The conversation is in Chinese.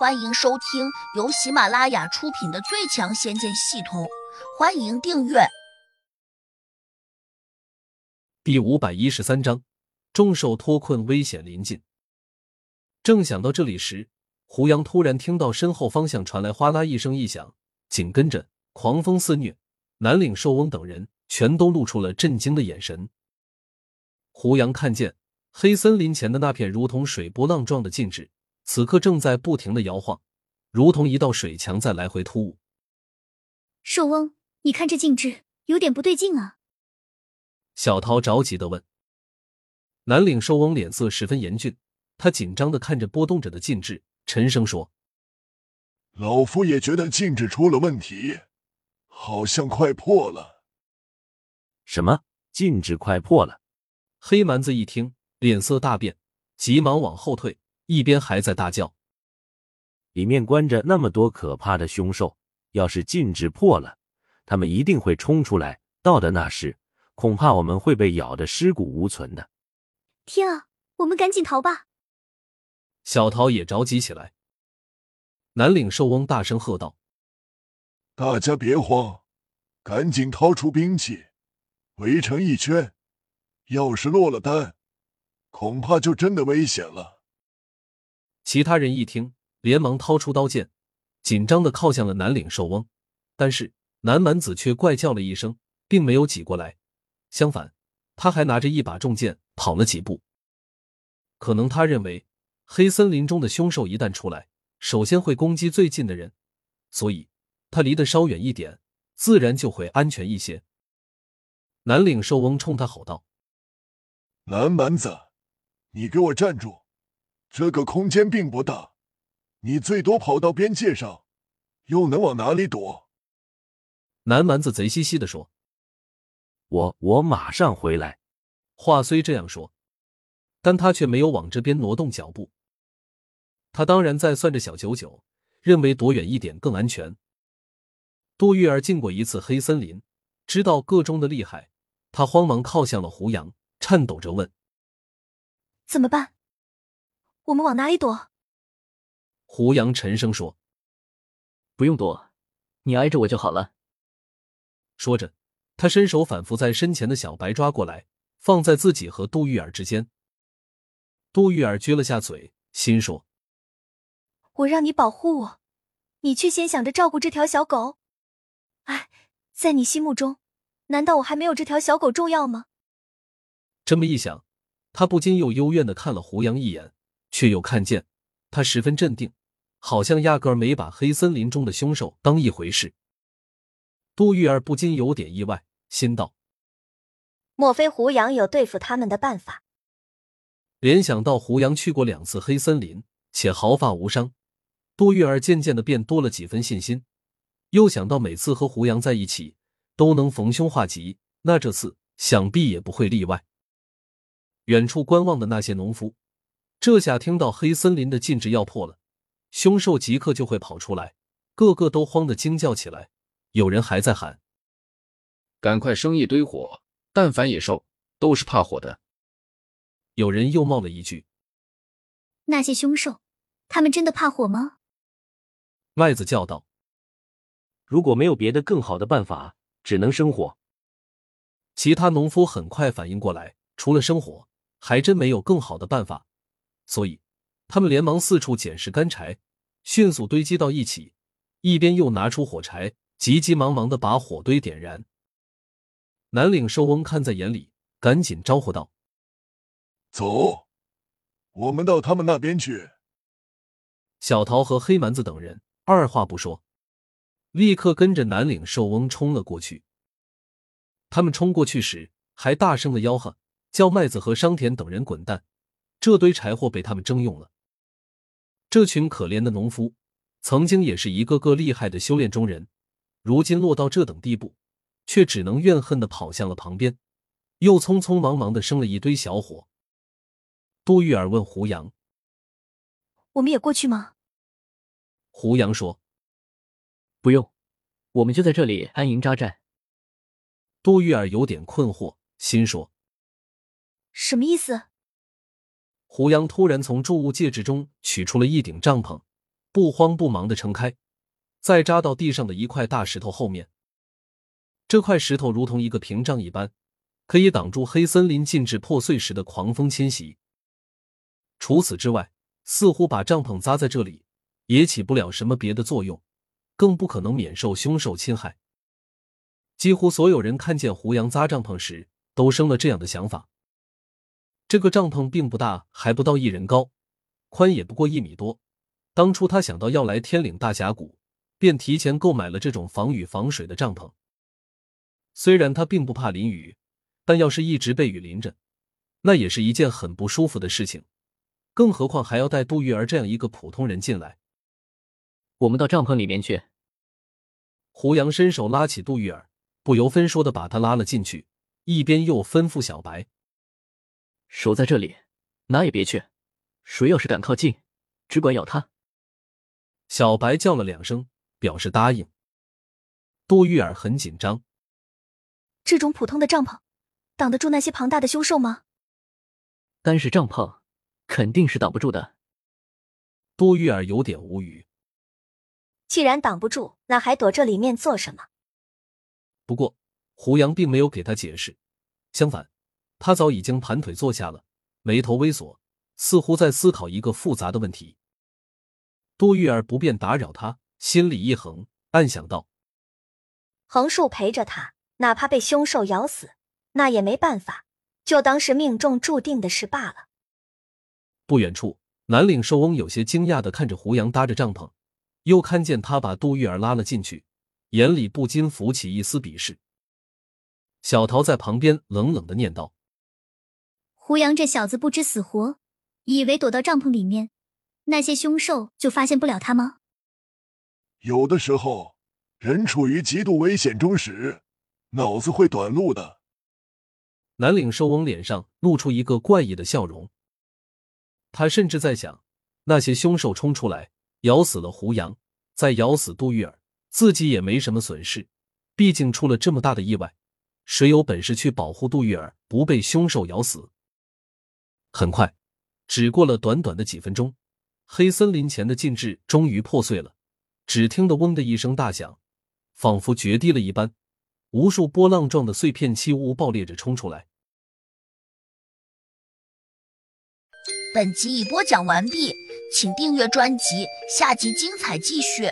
欢迎收听由喜马拉雅出品的《最强仙剑系统》，欢迎订阅。第五百一十三章，众兽脱困，危险临近。正想到这里时，胡杨突然听到身后方向传来哗啦一声异响，紧跟着狂风肆虐，南岭兽翁等人全都露出了震惊的眼神。胡杨看见黑森林前的那片如同水波浪状的禁制。此刻正在不停的摇晃，如同一道水墙在来回突兀。寿翁，你看这禁制有点不对劲啊！小桃着急的问。南岭寿翁脸色十分严峻，他紧张的看着波动着的禁制，沉声说：“老夫也觉得禁制出了问题，好像快破了。”什么？禁制快破了？黑蛮子一听，脸色大变，急忙往后退。一边还在大叫，里面关着那么多可怕的凶兽，要是禁制破了，他们一定会冲出来。到的那时，恐怕我们会被咬得尸骨无存的。天啊，我们赶紧逃吧！小桃也着急起来。南岭兽翁大声喝道：“大家别慌，赶紧掏出兵器，围成一圈。要是落了单，恐怕就真的危险了。”其他人一听，连忙掏出刀剑，紧张的靠向了南岭兽翁。但是南蛮子却怪叫了一声，并没有挤过来。相反，他还拿着一把重剑跑了几步。可能他认为，黑森林中的凶兽一旦出来，首先会攻击最近的人，所以他离得稍远一点，自然就会安全一些。南岭兽翁冲他吼道：“南蛮子，你给我站住！”这个空间并不大，你最多跑到边界上，又能往哪里躲？南蛮子贼兮兮的说：“我我马上回来。”话虽这样说，但他却没有往这边挪动脚步。他当然在算着小九九，认为躲远一点更安全。杜玉儿进过一次黑森林，知道个中的厉害，他慌忙靠向了胡杨，颤抖着问：“怎么办？”我们往哪里躲？胡杨沉声说：“不用躲，你挨着我就好了。”说着，他伸手反复在身前的小白抓过来，放在自己和杜玉儿之间。杜玉儿撅了下嘴，心说：“我让你保护我，你却先想着照顾这条小狗。哎，在你心目中，难道我还没有这条小狗重要吗？”这么一想，他不禁又幽怨的看了胡杨一眼。却又看见他十分镇定，好像压根儿没把黑森林中的凶手当一回事。杜玉儿不禁有点意外，心道：莫非胡杨有对付他们的办法？联想到胡杨去过两次黑森林，且毫发无伤，杜玉儿渐渐的便多了几分信心。又想到每次和胡杨在一起都能逢凶化吉，那这次想必也不会例外。远处观望的那些农夫。这下听到黑森林的禁制要破了，凶兽即刻就会跑出来，个个都慌得惊叫起来。有人还在喊：“赶快生一堆火！但凡野兽都是怕火的。”有人又冒了一句：“那些凶兽，他们真的怕火吗？”麦子叫道：“如果没有别的更好的办法，只能生火。”其他农夫很快反应过来，除了生火，还真没有更好的办法。所以，他们连忙四处捡拾干柴，迅速堆积到一起，一边又拿出火柴，急急忙忙的把火堆点燃。南岭寿翁看在眼里，赶紧招呼道：“走，我们到他们那边去。”小桃和黑蛮子等人二话不说，立刻跟着南岭寿翁冲了过去。他们冲过去时，还大声的吆喝，叫麦子和商田等人滚蛋。这堆柴火被他们征用了。这群可怜的农夫，曾经也是一个个厉害的修炼中人，如今落到这等地步，却只能怨恨的跑向了旁边，又匆匆忙忙的生了一堆小火。杜玉儿问胡杨：“我们也过去吗？”胡杨说：“不用，我们就在这里安营扎寨。”杜玉儿有点困惑，心说：“什么意思？”胡杨突然从贮物戒指中取出了一顶帐篷，不慌不忙的撑开，再扎到地上的一块大石头后面。这块石头如同一个屏障一般，可以挡住黑森林禁制破碎时的狂风侵袭。除此之外，似乎把帐篷扎在这里也起不了什么别的作用，更不可能免受凶兽侵害。几乎所有人看见胡杨扎帐篷时，都生了这样的想法。这个帐篷并不大，还不到一人高，宽也不过一米多。当初他想到要来天岭大峡谷，便提前购买了这种防雨防水的帐篷。虽然他并不怕淋雨，但要是一直被雨淋着，那也是一件很不舒服的事情。更何况还要带杜玉儿这样一个普通人进来。我们到帐篷里面去。胡杨伸手拉起杜玉儿，不由分说的把她拉了进去，一边又吩咐小白：“守在这里，哪也别去。谁要是敢靠近，只管咬他。”小白叫了两声，表示答应。杜玉儿很紧张。这种普通的帐篷，挡得住那些庞大的凶兽吗？单是帐篷，肯定是挡不住的。杜玉儿有点无语。既然挡不住，那还躲这里面做什么？不过胡杨并没有给他解释，相反，他早已经盘腿坐下了，眉头微锁，似乎在思考一个复杂的问题。杜玉儿不便打扰他，心里一横，暗想道：“横竖陪着他。”哪怕被凶兽咬死，那也没办法，就当是命中注定的事罢了。不远处，南岭寿翁有些惊讶的看着胡杨搭着帐篷，又看见他把杜玉儿拉了进去，眼里不禁浮起一丝鄙视。小桃在旁边冷冷的念道：“胡杨这小子不知死活，以为躲到帐篷里面，那些凶兽就发现不了他吗？有的时候，人处于极度危险中时。”脑子会短路的。南岭兽翁脸上露出一个怪异的笑容。他甚至在想，那些凶兽冲出来咬死了胡杨，再咬死杜玉儿，自己也没什么损失。毕竟出了这么大的意外，谁有本事去保护杜玉儿不被凶兽咬死？很快，只过了短短的几分钟，黑森林前的禁制终于破碎了。只听得“嗡”的一声大响，仿佛决堤了一般。无数波浪状的碎片气雾爆裂着冲出来。本集已播讲完毕，请订阅专辑，下集精彩继续。